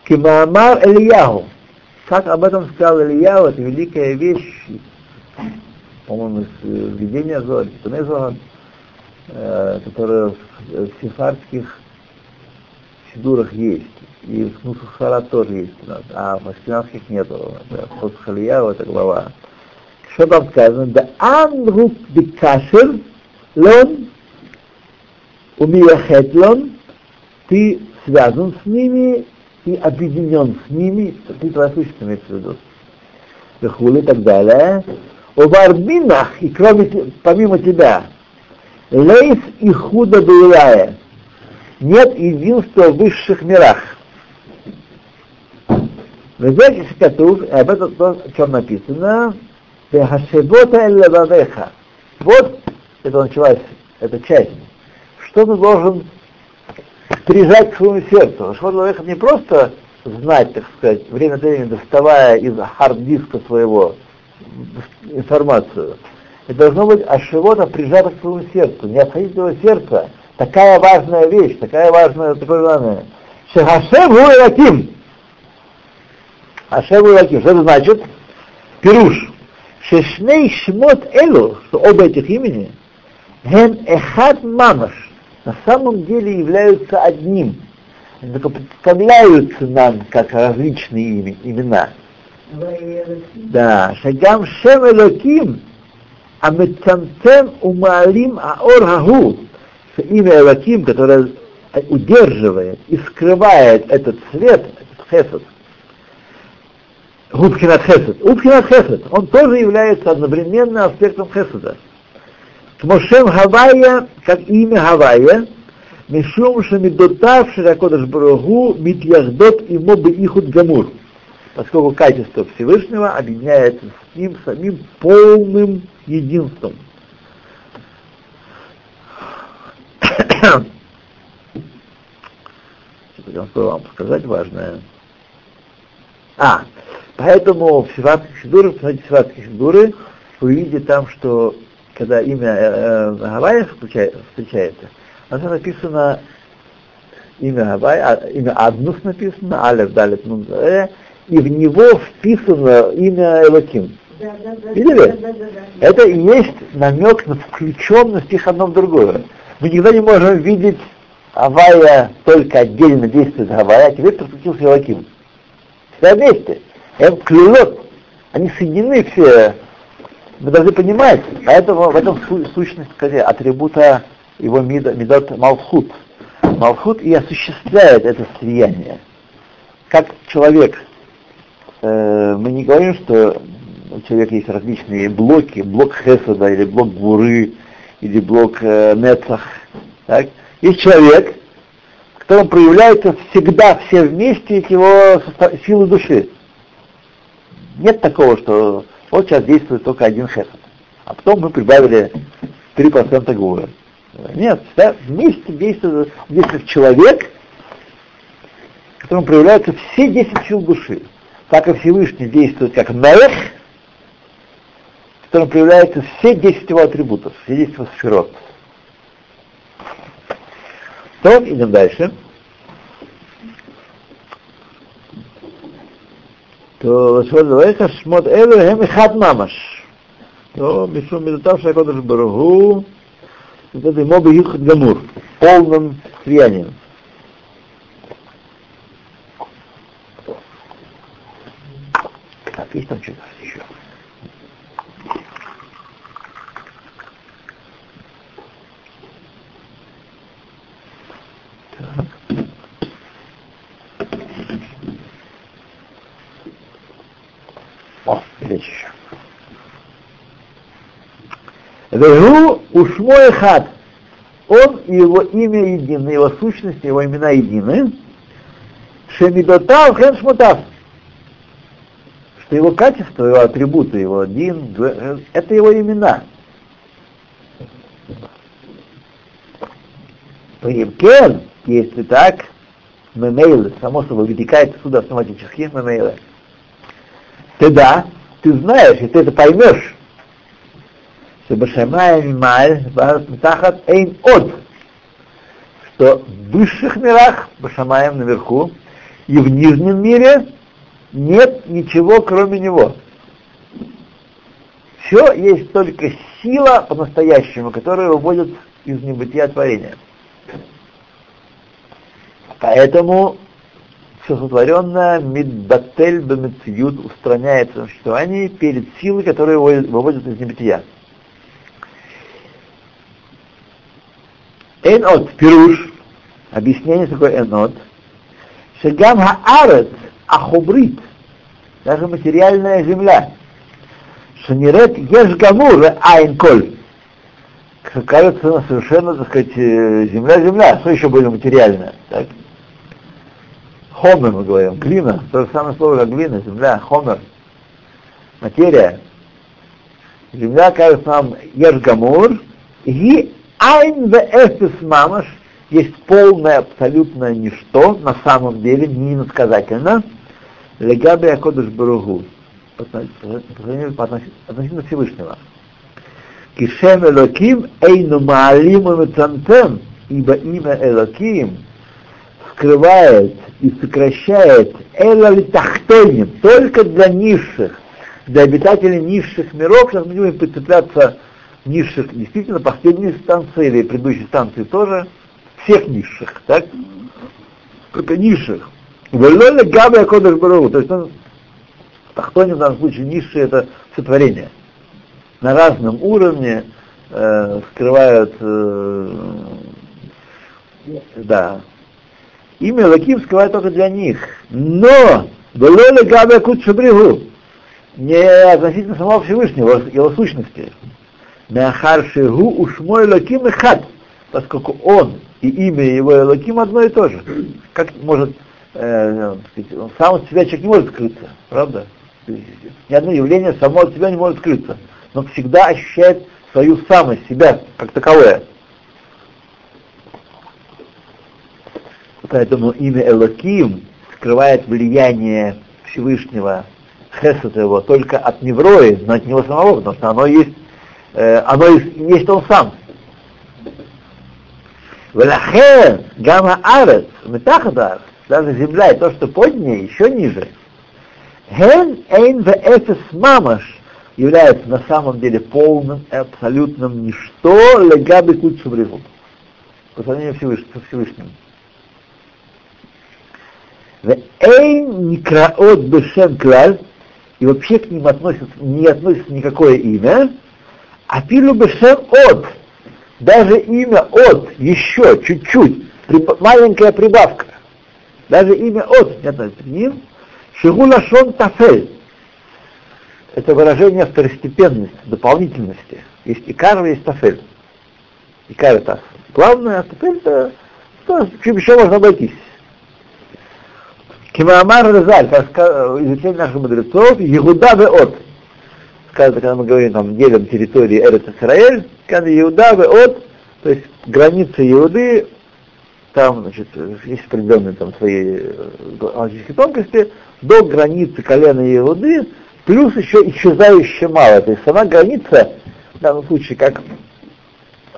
Кимаамар Ильяху. Как об этом сказал Ильяху, это великая вещь, по-моему, из э, видения Зори, э, которая в сефардских сидурах есть. И в Нусахара тоже есть а в Ашкинавских нету. Хосхалия, это глава. Что там сказано? Да ангут бикашер лон умияхет лон, ты связан с ними и объединен с ними, ты твоя сущность имеется в виду. Вехули и так далее. У Варбинах, и кроме, помимо тебя, лейс и худо Белая, нет единства в высших мирах. Вы знаете, что Катув, об этом то, о чем написано, Хашебота Эллевавеха. Вот это началась эта часть. Что ты должен прижать к своему сердцу? Шхот Лавеха не просто знать, так сказать, время от времени доставая из хард-диска своего информацию. Это должно быть ашивота прижато к своему сердцу. Не отходить от сердца. Такая важная вещь, такая важная, такое главное. Шехашем гу элаким. Ашем гу элаким. Что это значит? Пируш. Шешней шмот элу, что оба этих имени, ген эхад мамаш, на самом деле являются одним. Только представляются нам как различные имена. Да, шагам шем элоким, а мецамцем умалим аор хагу, имя Элаким, которое удерживает и скрывает этот свет, хесед, Губхинат Хесед. Губхинат Хесед, он тоже является одновременно аспектом Хеседа. Тмошем Хавая, как имя Хавая, Мишум Шамидотав Ширакодаш Барагу Митьяхдот и Мобы Ихуд Гамур. Поскольку качество Всевышнего объединяется с ним самим полным единством. Я вам сказать важное. А, поэтому в Сиватских Сидурах, посмотрите Сиватские Сидуры, вы видите там, что когда имя э, э, Гавайя встречается, оно написано имя Гавайя, а, имя Аднус написано, Алев, Далет, Нун, э, и в него вписано имя Элоким. Да, да, да, Видели? Это и есть намек на включенность их одно в другое. Мы никогда не можем видеть Авая только отдельно действует Авая, а теперь подключился Елаким. Все вместе. Эм клюлот. Они соединены все. Вы должны понимать, поэтому в этом сущность сказать, атрибута его медот Малхут. Малхут и осуществляет это слияние. Как человек Э, мы не говорим, что у человека есть различные блоки, блок Хесада или блок Гуры, или блок э, Нецах. Так? Есть человек, в котором проявляются всегда все вместе его силы души. Нет такого, что вот сейчас действует только один Хесад, а потом мы прибавили 3% Гуры. Нет, да, вместе действует, действует человек, в котором проявляются все 10 сил души так и Всевышний действует как Мелех, в котором проявляются все 10 его атрибутов, все 10 его сферот. То, идем дальше. То Швадвеха Шмот Элу Хем Ихад Мамаш. То Мишум Медутав Шакодыш Барагу. Вот это ему бы Гамур. Полным слиянием. Есть там что-то еще? Вегу ушмой хат. Он и его имя едины, его сущность, его имена едины. Шемидотав хен шмутав что его качество, его атрибуты, его один, это его имена. Примкен, если так, мемейлы, само собой, вытекает отсюда автоматически мемейлы. Ты да, ты знаешь, и ты это поймешь, что Башамай Маль Тахат Эйн Од, что в высших мирах, Башамаем наверху, и в нижнем мире нет ничего кроме него. Все есть только сила по-настоящему, которая выводит из небытия творения. Поэтому все сотворенное мидбатель бемецьют устраняется на существовании перед силой, которая выводит из небытия. Энот, пируш, объяснение такое энот, шагам хаарет – ахубрит, даже материальная земля. Шанирет еш гамур айн коль. Кажется, совершенно, так сказать, э, земля-земля. Что еще более материальное? Так? Хомер мы говорим, глина, то же самое слово, как глина, земля, хомер, материя. Земля кажется нам ешгамур, и айн в эфис мамаш, есть полное абсолютное ничто, на самом деле, не иносказательно, Легаби Акодыш Баругу, относительно Всевышнего. Кишем Элоким Эйну Маалим Цантем, ибо имя Элоким скрывает и сокращает Эла Литахтоним только для низших, для обитателей низших миров. Сейчас мы будем прицепляться низших, действительно, последней станции или предыдущей станции тоже, всех низших, так? Только низших. Велоля Габа Кодыш Бару, то есть он, Тахтоним в данном случае низшие это сотворение. На разном уровне э, скрывают, э, да, имя Лаким скрывает только для них. Но Велоля Габа Кут Шабригу, не относительно самого Всевышнего, его сущности. Мяхаршигу ушмой Лаким и хат, поскольку он и имя его Элоким одно и то же. Как может, э, сказать, сам от себя человек не может скрыться, правда? Ни одно явление само от себя не может скрыться, но всегда ощущает свою самость, себя как таковое. Поэтому имя Элоким скрывает влияние Всевышнего, Хесед его, только от Неврои, но от него самого, потому что оно есть, э, оно есть, есть он сам. Велахер, гамма арец, метахадар, даже земля и то, что под ней, еще ниже. Ген эйн ве эфес мамаш является на самом деле полным и абсолютным ничто легаби культ по сравнению со Всевышним. Эйн никраот бешем клаль, и вообще к ним относится, не относится никакое имя, а пилу бешем от, даже имя от, еще чуть-чуть, маленькая прибавка, даже имя от относится к ним, шигулашон тафель, это выражение второстепенности, дополнительности. Есть икар, есть тафель. Икар это главное, а тафель это то, чем еще можно обойтись. Кимаамар Резаль, изучение наших мудрецов, Егуда от. Сказано, когда мы говорим, там, делим территории Эрет Исраэль, когда Иуда от, то есть границы Иуды, там, значит, есть определенные там свои логические тонкости, до границы колена Иуды, плюс еще исчезающая мало. То есть сама граница, в данном случае, как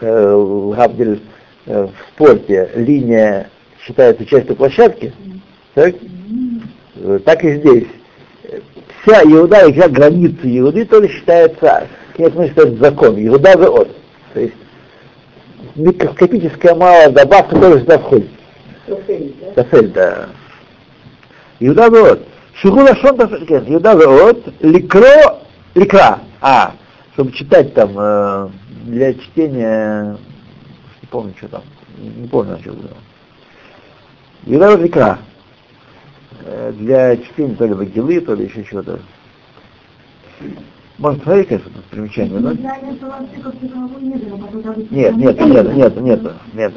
э, Габдель э, в спорте, линия считается частью площадки, так? Э, так и здесь. Вся Иуда и вся граница Иуды тоже считается, как относится закон, Иуда от. То есть микроскопическая малая добавка тоже сюда входит. Тафель, да. Иуда от. Шигула шон тафель, Иуда от. Ликро, ликра. А, чтобы читать там, э, для чтения, не помню, что там, не помню, что было. Иуда ликра. Э, для чтения то ли Вагилы, то ли еще чего-то. Может, смотреть, конечно, тут примечание, да? Нет, нет, нет, нет, нет, нет.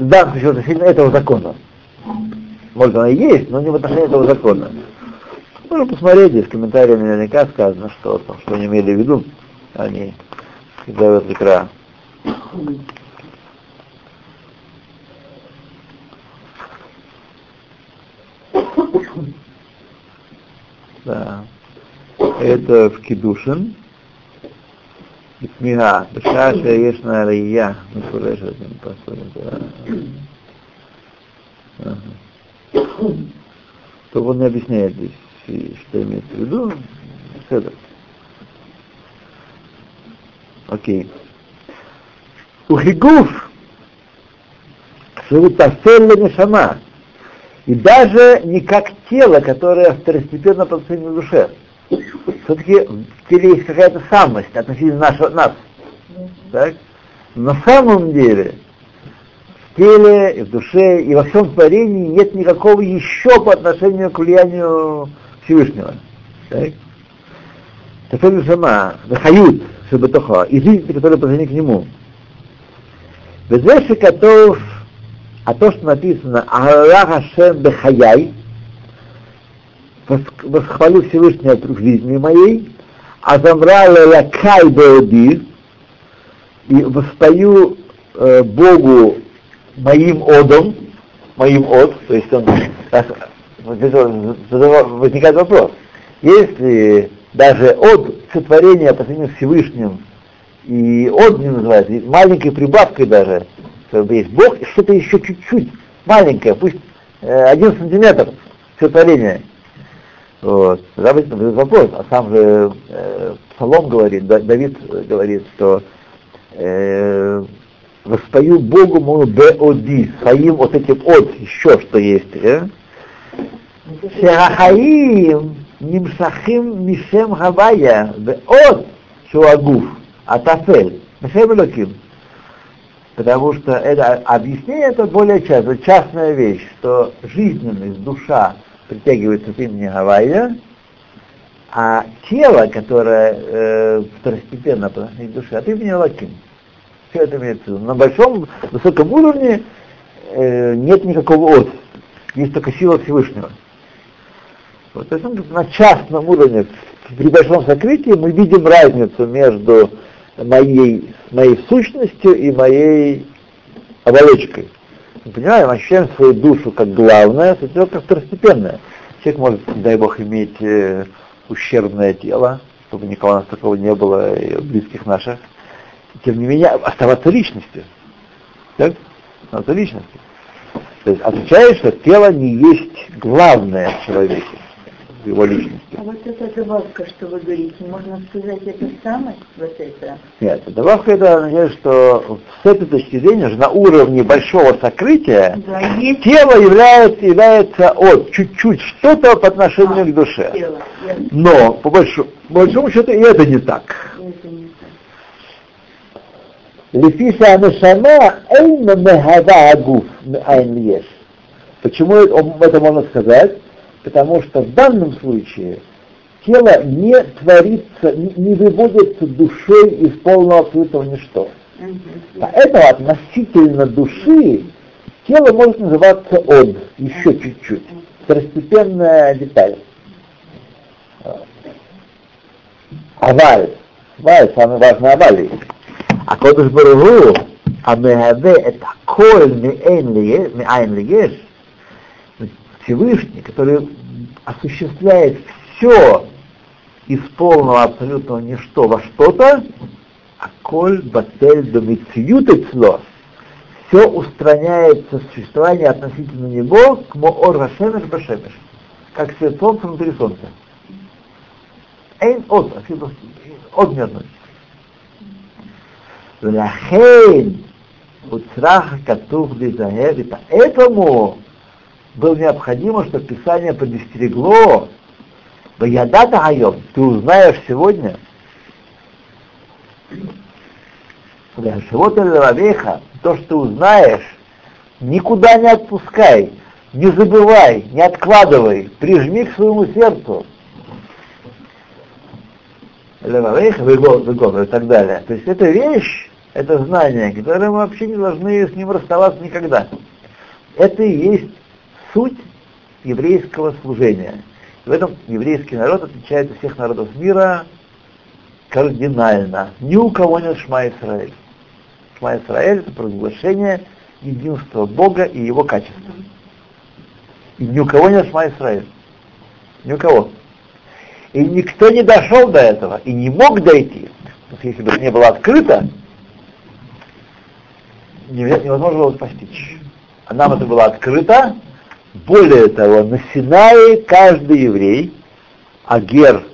Да, что-то сильно этого закона. Может, она и есть, но не в отношении этого закона. Можно посмотреть, здесь в комментариях наверняка сказано, что, что они имели в виду, они зовут икра. Да это в Кедушин. Тмига. Бешаа шееш на алия. Мифурешет. То он не объясняет здесь, что имеется в виду. Седер. Окей. Ухигуф. Шутафелла нешама. И даже не как тело, которое второстепенно подсоединено душе. Все-таки в теле есть какая-то самость относительно нашего, нас. Так? На самом деле в теле, и в душе, и во всем творении нет никакого еще по отношению к влиянию Всевышнего. Так? Тафель сама, Вахают, Шабатоха, и жизнь, которая по к нему. Безвеши котов а то, что написано Аллах Хашем Бехаяй, восхвалю Всевышнего в жизни моей, а замрала Лакай Беоди, и воспою э, Богу моим одом, моим од, то есть он, возникает вопрос, если даже от сотворения по сравнению Всевышним И от не называется, маленькой прибавкой даже. Как есть Бог, что-то еще чуть-чуть, маленькое, пусть э, один сантиметр все творение. Вот. Тогда возникнет вопрос, а сам же э, Псалом говорит, Давид говорит, что э, воспою Богу мою беоди, своим вот этим от, еще что есть. Э? Шехахаим нимшахим мишем хавая, от шуагуф, атафель, мишем локим. Потому что это объяснение это более часто, частная вещь, что жизненность, душа притягивается от имени Гавайя, а тело, которое э, второстепенно по отношению к душе, от имени Лаким. Все это имеется в виду. На большом, высоком уровне э, нет никакого от. Есть только сила Всевышнего. Вот, то есть на частном уровне, при большом сокрытии, мы видим разницу между моей, моей сущностью и моей оболочкой. Мы понимаем, ощущаем свою душу как главное, свое как второстепенное. Человек может, дай Бог, иметь э, ущербное тело, чтобы никого у нас такого не было, и близких наших. Тем не менее, оставаться личностью. Так? Оставаться личностью. То есть отвечает, что тело не есть главное в человеке его личности. А вот эта добавка, что вы говорите, можно сказать, это самость, вот это? Нет, добавка это означает, что с этой точки зрения на уровне большого сокрытия да, есть... тело является, является от чуть-чуть что-то по отношению а, к душе. Тело. Но по большому, по большому счету и это не так. Это не Лефиса Анашама Эйна Мехава Агуф Айн Почему это можно сказать? Потому что в данном случае тело не творится, не выводится душой из полного абсолютного ничто. Поэтому относительно души тело может называться од, еще чуть-чуть, второстепенная деталь. Аваль, аваль, самый важный аваль. А Кодыш Барагу, а мехаве это коль меэн лиеш, Всевышний, который осуществляет все из полного абсолютного ничто во что-то, а коль батель домициют и все устраняется существование относительно него к моор вашемеш башемеш, как свет солнца внутри солнца. Эйн от, а от не относится. Лахейн, утрах, катух, лизаев, и поэтому было необходимо, чтобы Писание предостерегло, Баядата Хайом, ты узнаешь сегодня, Шивота то, что ты узнаешь, никуда не отпускай, не забывай, не откладывай, прижми к своему сердцу. Левавеха, выгон и так далее. То есть это вещь, это знание, которое мы вообще не должны с ним расставаться никогда. Это и есть суть еврейского служения. в этом еврейский народ отличается от всех народов мира кардинально. Ни у кого нет Шма Исраэль. Шма Исраэль это провозглашение единства Бога и Его качества. И ни у кого нет Шма Исраэль. Ни у кого. И никто не дошел до этого, и не мог дойти. Если бы это не было открыто, невозможно было постичь. А нам это было открыто, более того, на Синае каждый еврей, а гер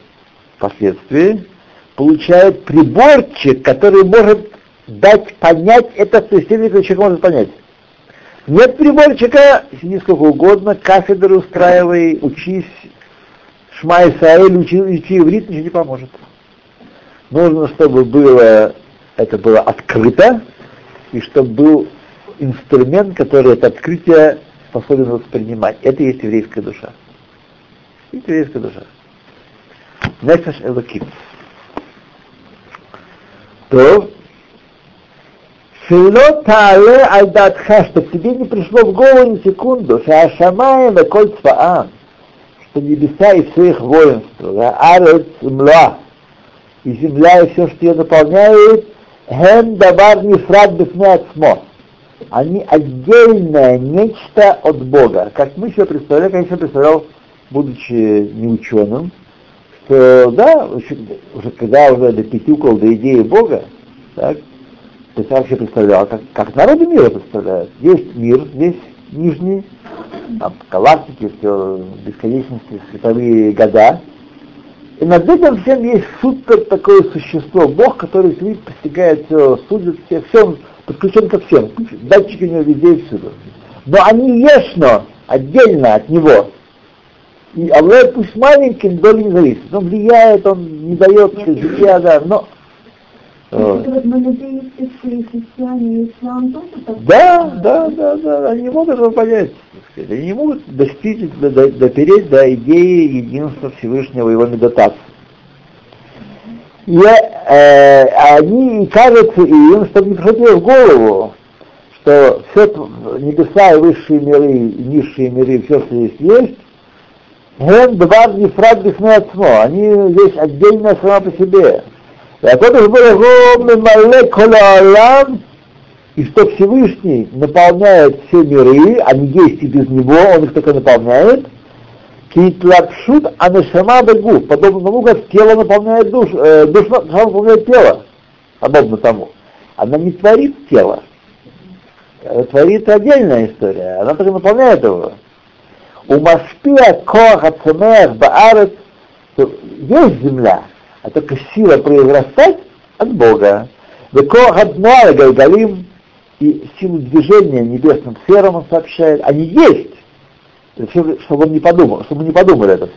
впоследствии, получает приборчик, который может дать понять это, то есть человек может понять. Нет приборчика, сиди сколько угодно, кафедры устраивай, учись, Шма Исраэль, учи, учи иврит, ничего не поможет. Нужно, чтобы было, это было открыто, и чтобы был инструмент, который это открытие способен воспринимать. Это и есть еврейская душа. Это еврейская душа. Нефеш Элоким. То, Шило таале аль датха, чтобы тебе не пришло в голову ни секунду, шаашамаем и коль цваам, что небеса и все их воинство, арец мла, и земля и все, что ее наполняет, хем давар нефрад бифне ацмо они отдельное нечто от Бога. Как мы себе представляем, как я себе представлял, будучи не ученым, что да, уже когда уже допетюкал до идеи Бога, Так? То есть вообще представлял, как, как народы мира представляют. Есть мир здесь, нижний, там, галактики, все, бесконечности, световые года. И над этим всем есть супер такое существо, Бог, который постигает все, судит все, все подключен ко всем. Датчики у него везде и всюду. Но они ешно, отдельно от него. И Аллах пусть маленьким доли не зависит. Он влияет, он не дает жития, да, но вот. так? Да, да, да, да, они не могут этого понять. Они не могут достичь, допереть до идеи единства Всевышнего его медитации. И э, они и им, чтобы не приходило в голову, что все небеса и высшие миры, и низшие миры, все, что здесь есть, Гем два нефрат бихмеатмо. Они здесь отдельно сама по себе. Якобы огромный молекула колоалам, и что Всевышний наполняет все миры, они есть и без него, он их только наполняет – китлапшут анашама бегу, подобно тому, как тело наполняет душу, э, душа наполняет тело, подобно тому. Она не творит тело, она творит отдельная история, она только наполняет его. У Маспия Коах Ацемех Баарет есть земля, а только сила произрастать от Бога. Векоахадноа Гайгалим и силу движения небесным сферам он сообщает, они есть. Чтобы он не подумал, чтобы не подумали это.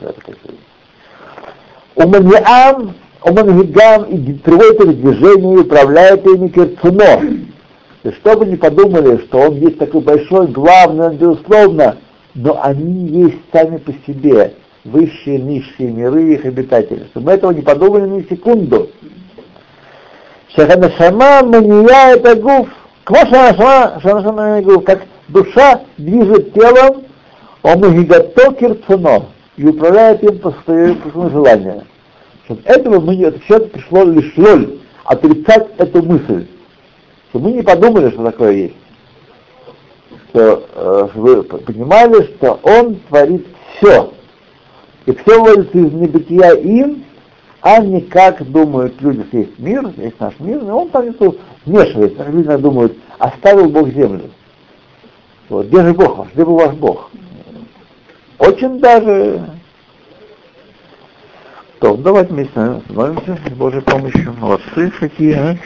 Уманиам, умангигам и приводит их движение и управляет ими керцуно. И чтобы не подумали, что он есть такой большой, главный, безусловно, но они есть сами по себе высшие, низшие миры, их обитатели. Чтобы мы этого не подумали ни секунду. Шаханашама мания это гуф. Квашанашама, шанашама гуф. Как душа движет телом, он гигато кирцуно и управляет им по своему, желанию. Чтобы этого мы не, все пришло лишь роль отрицать эту мысль. Чтобы мы не подумали, что такое есть. Что э, вы понимали, что он творит все. И все вводится из небытия им, а не как думают люди, что есть мир, есть наш мир, и он там вмешивается. Люди думают, оставил Бог землю. Вот, где же Бог ваш, где был ваш Бог? Очень даже... То, давайте вместе остановимся с Божьей помощью. Молодцы какие, а?